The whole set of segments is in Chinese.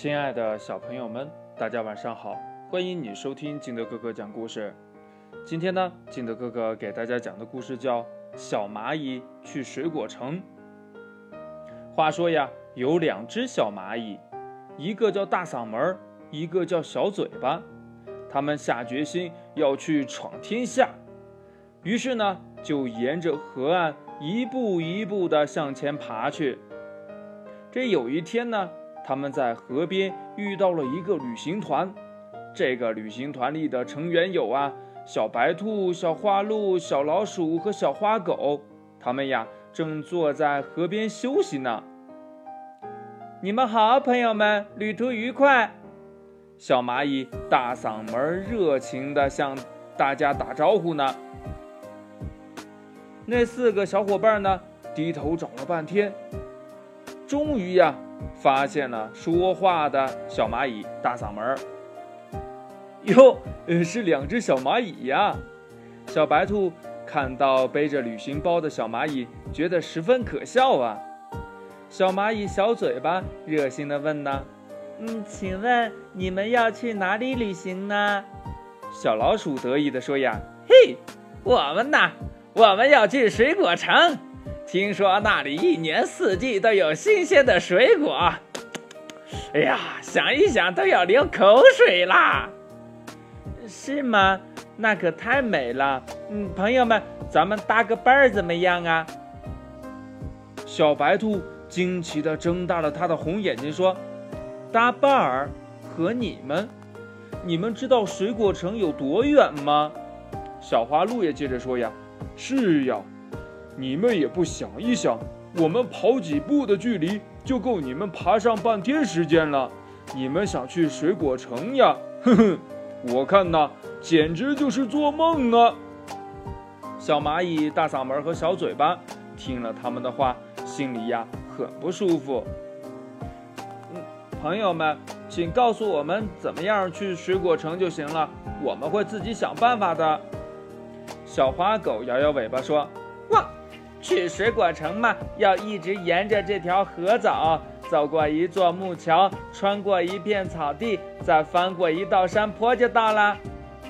亲爱的小朋友们，大家晚上好！欢迎你收听金德哥哥讲故事。今天呢，金德哥哥给大家讲的故事叫《小蚂蚁去水果城》。话说呀，有两只小蚂蚁，一个叫大嗓门，一个叫小嘴巴。他们下决心要去闯天下，于是呢，就沿着河岸一步一步地向前爬去。这有一天呢。他们在河边遇到了一个旅行团，这个旅行团里的成员有啊，小白兔、小花鹿、小老鼠和小花狗。他们呀，正坐在河边休息呢。你们好，朋友们，旅途愉快！小蚂蚁大嗓门热情地向大家打招呼呢。那四个小伙伴呢，低头找了半天，终于呀。发现了说话的小蚂蚁大嗓门儿，哟，是两只小蚂蚁呀！小白兔看到背着旅行包的小蚂蚁，觉得十分可笑啊。小蚂蚁小嘴巴热心地问呢：“嗯，请问你们要去哪里旅行呢？”小老鼠得意地说：“呀，嘿，我们呐，我们要去水果城。”听说那里一年四季都有新鲜的水果，哎呀，想一想都要流口水啦！是吗？那可太美了。嗯，朋友们，咱们搭个伴儿怎么样啊？小白兔惊奇地睁大了它的红眼睛说：“搭伴儿？和你们？你们知道水果城有多远吗？”小花鹿也接着说：“呀，是呀。”你们也不想一想，我们跑几步的距离就够你们爬上半天时间了。你们想去水果城呀？哼哼，我看呐，简直就是做梦啊！小蚂蚁大嗓门和小嘴巴听了他们的话，心里呀很不舒服。嗯，朋友们，请告诉我们怎么样去水果城就行了，我们会自己想办法的。小花狗摇摇尾巴说：“哇！”去水果城嘛，要一直沿着这条河走，走过一座木桥，穿过一片草地，再翻过一道山坡就到了。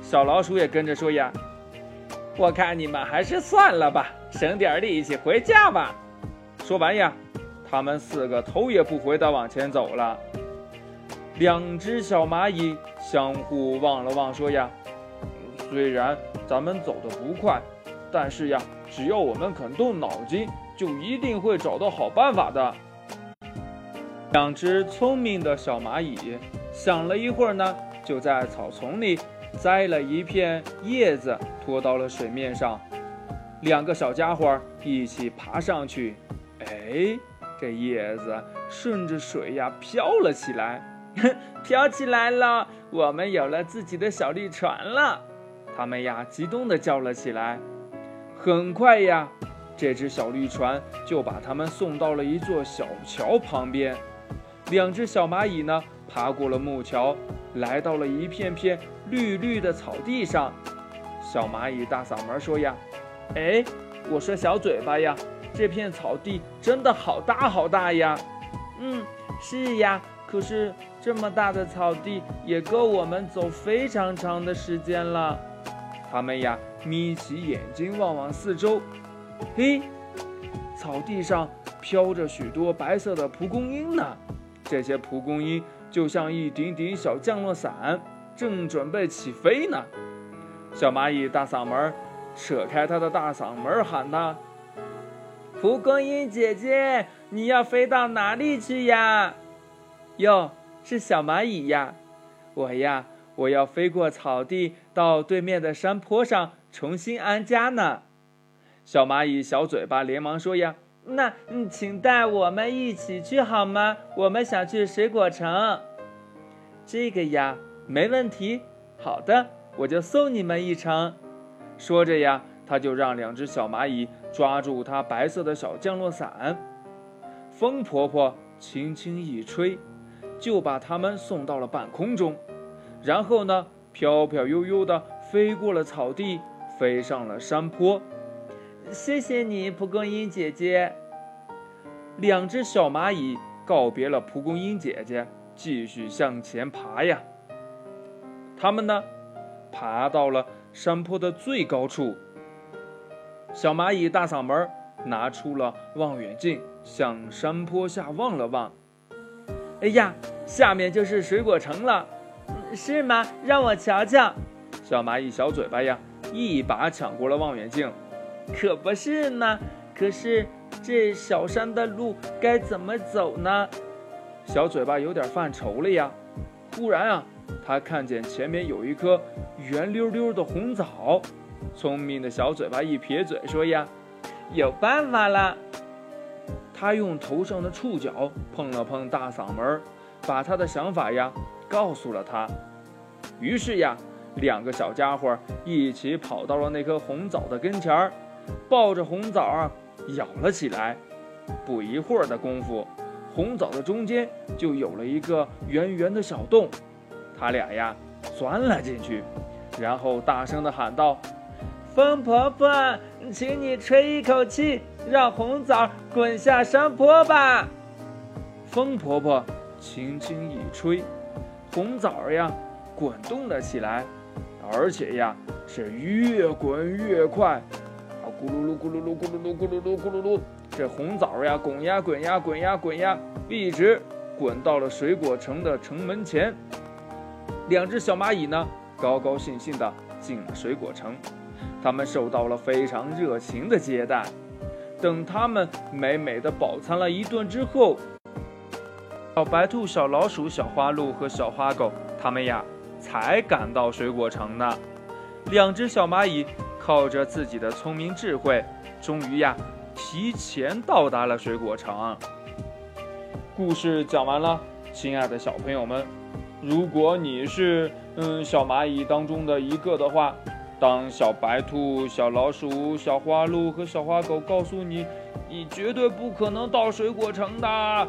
小老鼠也跟着说呀：“我看你们还是算了吧，省点力气回家吧。”说完呀，他们四个头也不回地往前走了。两只小蚂蚁相互望了望，说呀：“虽然咱们走得不快，但是呀。”只要我们肯动脑筋，就一定会找到好办法的。两只聪明的小蚂蚁想了一会儿呢，就在草丛里摘了一片叶子，拖到了水面上。两个小家伙一起爬上去，哎，这叶子顺着水呀飘了起来，飘起来了！我们有了自己的小绿船了！他们呀激动地叫了起来。很快呀，这只小绿船就把他们送到了一座小桥旁边。两只小蚂蚁呢，爬过了木桥，来到了一片片绿绿的草地上。小蚂蚁大嗓门说：“呀，哎，我说小嘴巴呀，这片草地真的好大好大呀！嗯，是呀，可是这么大的草地也够我们走非常长的时间了。”他们呀，眯起眼睛望望四周，嘿，草地上飘着许多白色的蒲公英呢。这些蒲公英就像一顶顶小降落伞，正准备起飞呢。小蚂蚁大嗓门扯开它的大嗓门喊道：“蒲公英姐姐，你要飞到哪里去呀？”哟，是小蚂蚁呀，我呀。我要飞过草地，到对面的山坡上重新安家呢。小蚂蚁小嘴巴连忙说：“呀，那请带我们一起去好吗？我们想去水果城。”这个呀，没问题。好的，我就送你们一程。说着呀，他就让两只小蚂蚁抓住他白色的小降落伞，风婆婆轻轻一吹，就把它们送到了半空中。然后呢，飘飘悠悠地飞过了草地，飞上了山坡。谢谢你，蒲公英姐姐。两只小蚂蚁告别了蒲公英姐姐，继续向前爬呀。他们呢，爬到了山坡的最高处。小蚂蚁大嗓门拿出了望远镜，向山坡下望了望。哎呀，下面就是水果城了，是吗？让我瞧瞧。小蚂蚁小嘴巴呀，一把抢过了望远镜。可不是呢，可是这小山的路该怎么走呢？小嘴巴有点犯愁了呀。忽然啊，他看见前面有一颗圆溜溜的红枣。聪明的小嘴巴一撇嘴说呀：“有办法了。”他用头上的触角碰了碰大嗓门，把他的想法呀告诉了他。于是呀，两个小家伙一起跑到了那颗红枣的跟前儿，抱着红枣啊咬了起来。不一会儿的功夫，红枣的中间就有了一个圆圆的小洞，他俩呀钻了进去，然后大声地喊道。风婆婆，请你吹一口气，让红枣滚下山坡吧。风婆婆轻轻一吹，红枣呀滚动了起来，而且呀是越滚越快，啊咕噜噜咕噜噜咕噜噜咕噜噜咕噜噜，这红枣呀滚呀滚呀滚呀滚呀，一直滚到了水果城的城门前。两只小蚂蚁呢，高高兴兴地进了水果城。他们受到了非常热情的接待。等他们美美的饱餐了一顿之后，小白兔、小老鼠、小花鹿和小花狗，他们呀才赶到水果城呢。两只小蚂蚁靠着自己的聪明智慧，终于呀提前到达了水果城。故事讲完了，亲爱的小朋友们，如果你是嗯小蚂蚁当中的一个的话。当小白兔、小老鼠、小花鹿和小花狗告诉你，你绝对不可能到水果城的，